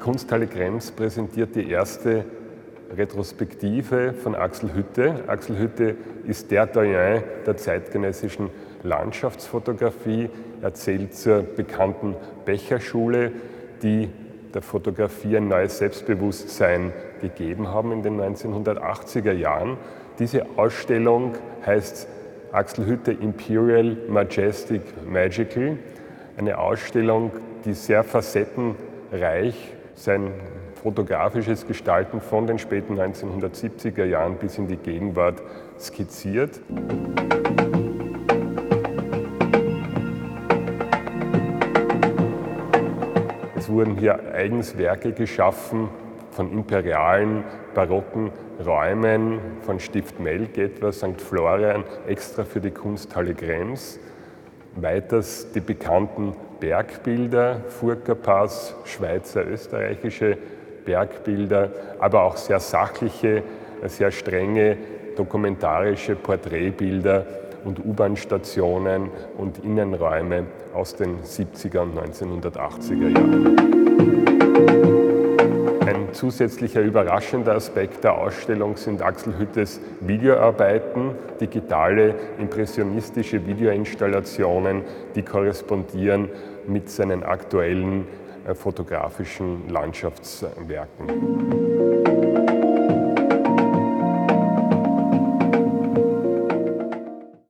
Kunsthalle Krems präsentiert die erste Retrospektive von Axel Hütte. Axel Hütte ist der Doyen der zeitgenössischen Landschaftsfotografie. Er zählt zur bekannten Becherschule, die der Fotografie ein neues Selbstbewusstsein gegeben haben in den 1980er Jahren. Diese Ausstellung heißt Axel Hütte Imperial Majestic Magical. Eine Ausstellung, die sehr facettenreich sein fotografisches Gestalten von den späten 1970er Jahren bis in die Gegenwart skizziert. Es wurden hier eigens Werke geschaffen von imperialen, barocken Räumen, von Stift Melk etwa, St. Florian, extra für die Kunsthalle Krems. Weiters die bekannten Bergbilder, Furka-Pass, Schweizer, österreichische Bergbilder, aber auch sehr sachliche, sehr strenge dokumentarische Porträtbilder und U-Bahn-Stationen und Innenräume aus den 70er und 1980er Jahren. Zusätzlicher überraschender Aspekt der Ausstellung sind Axel Hüttes Videoarbeiten, digitale impressionistische Videoinstallationen, die korrespondieren mit seinen aktuellen äh, fotografischen Landschaftswerken.